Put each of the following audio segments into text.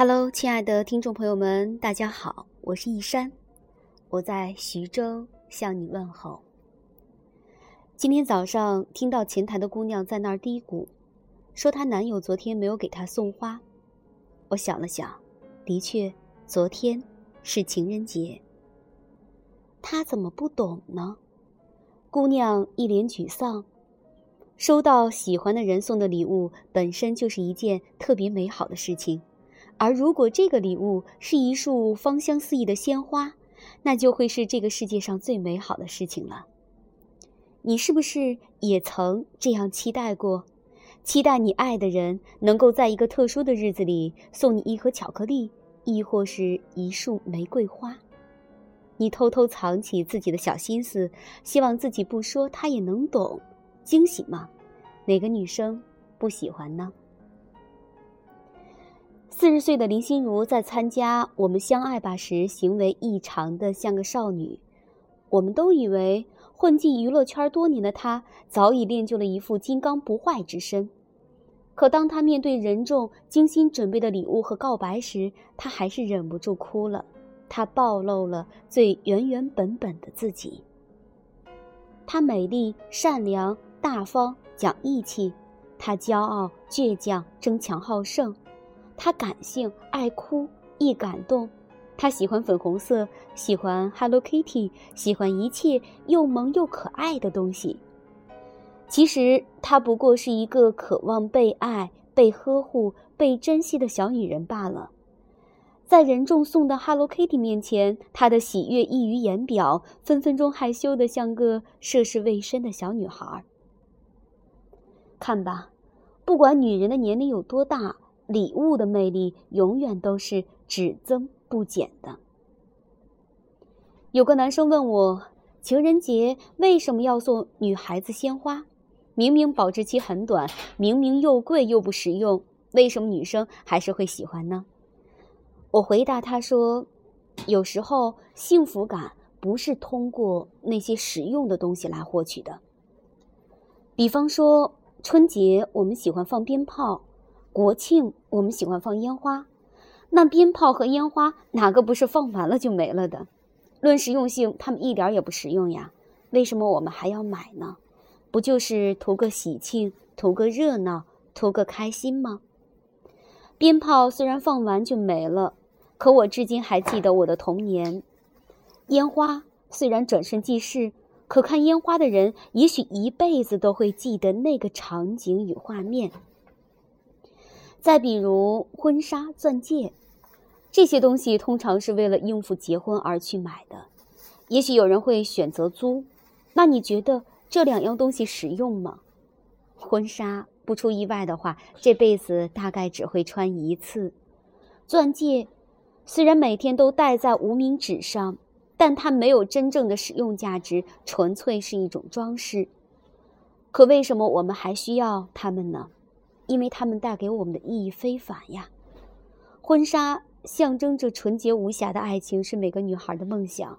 Hello，亲爱的听众朋友们，大家好，我是一山，我在徐州向你问候。今天早上听到前台的姑娘在那儿嘀咕，说她男友昨天没有给她送花。我想了想，的确，昨天是情人节。她怎么不懂呢？姑娘一脸沮丧。收到喜欢的人送的礼物，本身就是一件特别美好的事情。而如果这个礼物是一束芳香四溢的鲜花，那就会是这个世界上最美好的事情了。你是不是也曾这样期待过？期待你爱的人能够在一个特殊的日子里送你一盒巧克力，亦或是一束玫瑰花？你偷偷藏起自己的小心思，希望自己不说他也能懂，惊喜吗？哪个女生不喜欢呢？四十岁的林心如在参加《我们相爱吧》时，行为异常的像个少女。我们都以为混迹娱乐圈多年的她早已练就了一副金刚不坏之身。可当她面对人众精心准备的礼物和告白时，她还是忍不住哭了。她暴露了最原原本本的自己。她美丽、善良、大方、讲义气；她骄傲、倔强、争强好胜。他感性，爱哭，易感动。他喜欢粉红色，喜欢 Hello Kitty，喜欢一切又萌又可爱的东西。其实，她不过是一个渴望被爱、被呵护、被珍惜的小女人罢了。在人众送的 Hello Kitty 面前，她的喜悦溢于言表，分分钟害羞的像个涉世未深的小女孩。看吧，不管女人的年龄有多大。礼物的魅力永远都是只增不减的。有个男生问我，情人节为什么要送女孩子鲜花？明明保质期很短，明明又贵又不实用，为什么女生还是会喜欢呢？我回答他说，有时候幸福感不是通过那些实用的东西来获取的。比方说春节，我们喜欢放鞭炮。国庆我们喜欢放烟花，那鞭炮和烟花哪个不是放完了就没了的？论实用性，它们一点也不实用呀。为什么我们还要买呢？不就是图个喜庆、图个热闹、图个开心吗？鞭炮虽然放完就没了，可我至今还记得我的童年。烟花虽然转瞬即逝，可看烟花的人也许一辈子都会记得那个场景与画面。再比如婚纱、钻戒，这些东西通常是为了应付结婚而去买的。也许有人会选择租，那你觉得这两样东西实用吗？婚纱不出意外的话，这辈子大概只会穿一次。钻戒虽然每天都戴在无名指上，但它没有真正的使用价值，纯粹是一种装饰。可为什么我们还需要它们呢？因为它们带给我们的意义非凡呀！婚纱象征着纯洁无瑕的爱情，是每个女孩的梦想。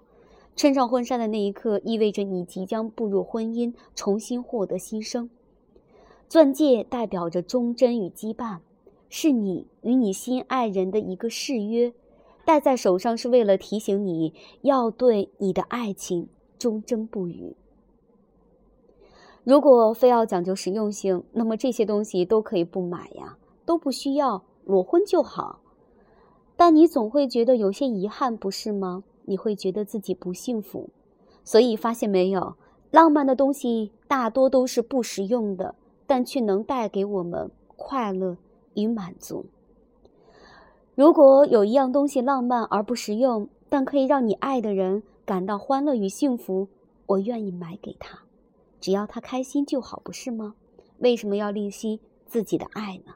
穿上婚纱的那一刻，意味着你即将步入婚姻，重新获得新生。钻戒代表着忠贞与羁绊，是你与你心爱人的一个誓约，戴在手上是为了提醒你要对你的爱情忠贞不渝。如果非要讲究实用性，那么这些东西都可以不买呀，都不需要，裸婚就好。但你总会觉得有些遗憾，不是吗？你会觉得自己不幸福。所以发现没有，浪漫的东西大多都是不实用的，但却能带给我们快乐与满足。如果有一样东西浪漫而不实用，但可以让你爱的人感到欢乐与幸福，我愿意买给他。只要他开心就好，不是吗？为什么要吝惜自己的爱呢？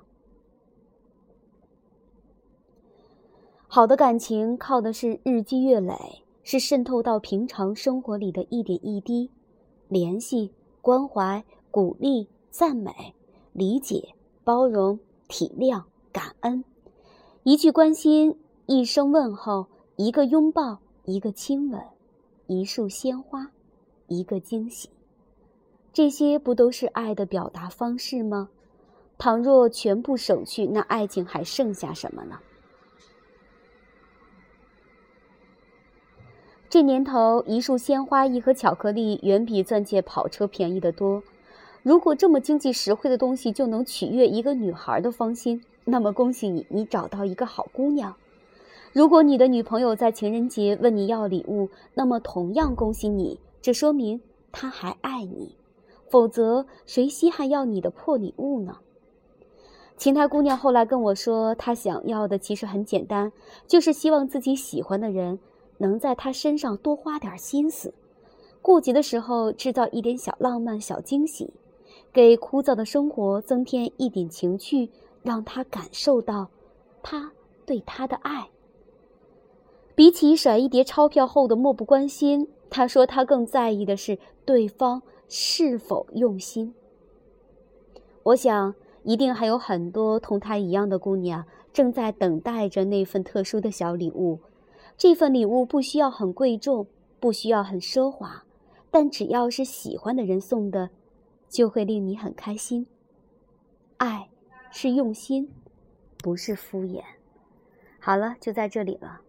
好的感情靠的是日积月累，是渗透到平常生活里的一点一滴，联系、关怀、鼓励、赞美、理解、包容、体谅、感恩，一句关心，一声问候，一个拥抱，一个亲吻，一束鲜花，一个惊喜。这些不都是爱的表达方式吗？倘若全部省去那爱情还剩下什么呢？这年头一束鲜花一盒巧克力远比钻戒跑车便宜的多。如果这么经济实惠的东西就能取悦一个女孩的芳心那么恭喜你你找到一个好姑娘。如果你的女朋友在情人节问你要礼物那么同样恭喜你这说明她还爱你。否则，谁稀罕要你的破礼物呢？秦台姑娘后来跟我说，她想要的其实很简单，就是希望自己喜欢的人能在她身上多花点心思，过节的时候制造一点小浪漫、小惊喜，给枯燥的生活增添一点情趣，让她感受到他对她的爱。比起甩一叠钞票后的漠不关心，她说她更在意的是对方。是否用心？我想，一定还有很多同她一样的姑娘正在等待着那份特殊的小礼物。这份礼物不需要很贵重，不需要很奢华，但只要是喜欢的人送的，就会令你很开心。爱是用心，不是敷衍。好了，就在这里了。